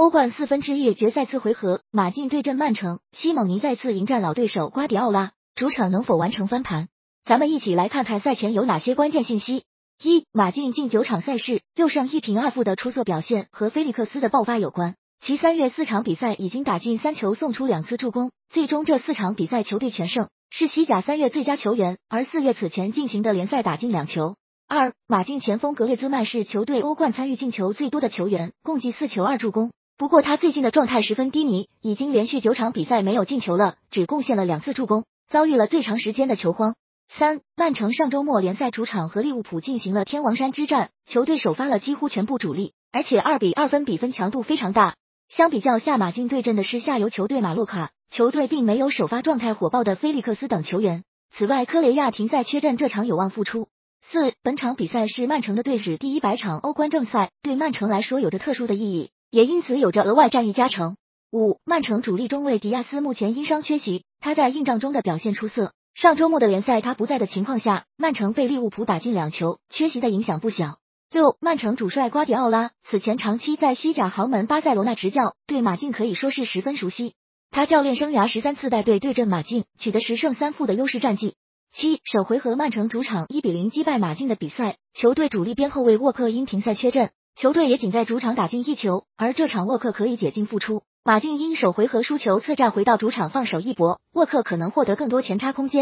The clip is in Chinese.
欧冠四分之一决赛次回合，马竞对阵曼城，西蒙尼再次迎战老对手瓜迪奥拉，主场能否完成翻盘？咱们一起来看看赛前有哪些关键信息。一、马竞近九场赛事六胜一平二负的出色表现和菲利克斯的爆发有关。其三月四场比赛已经打进三球，送出两次助攻，最终这四场比赛球队全胜，是西甲三月最佳球员。而四月此前进行的联赛打进两球。二、马竞前锋格列兹曼是球队欧冠参与进球最多的球员，共计四球二助攻。不过他最近的状态十分低迷，已经连续九场比赛没有进球了，只贡献了两次助攻，遭遇了最长时间的球荒。三、曼城上周末联赛主场和利物浦进行了天王山之战，球队首发了几乎全部主力，而且二比二分比分强度非常大。相比较下，马竞对阵的是下游球队马洛卡，球队并没有首发状态火爆的菲利克斯等球员。此外，科雷亚停赛缺阵，这场有望复出。四、本场比赛是曼城的队史第一百场欧冠正赛，对曼城来说有着特殊的意义，也因此有着额外战役加成。五、曼城主力中卫迪亚斯目前因伤缺席，他在硬仗中的表现出色。上周末的联赛，他不在的情况下，曼城被利物浦打进两球，缺席的影响不小。六，曼城主帅瓜迪奥拉此前长期在西甲豪门巴塞罗那执教，对马竞可以说是十分熟悉。他教练生涯十三次带队对阵马竞，取得十胜三负的优势战绩。七，首回合曼城主场一比零击败马竞的比赛，球队主力边后卫沃克因停赛缺阵，球队也仅在主场打进一球，而这场沃克可以解禁复出。马竞因首回合输球侧战回到主场放手一搏，沃克可能获得更多前插空间。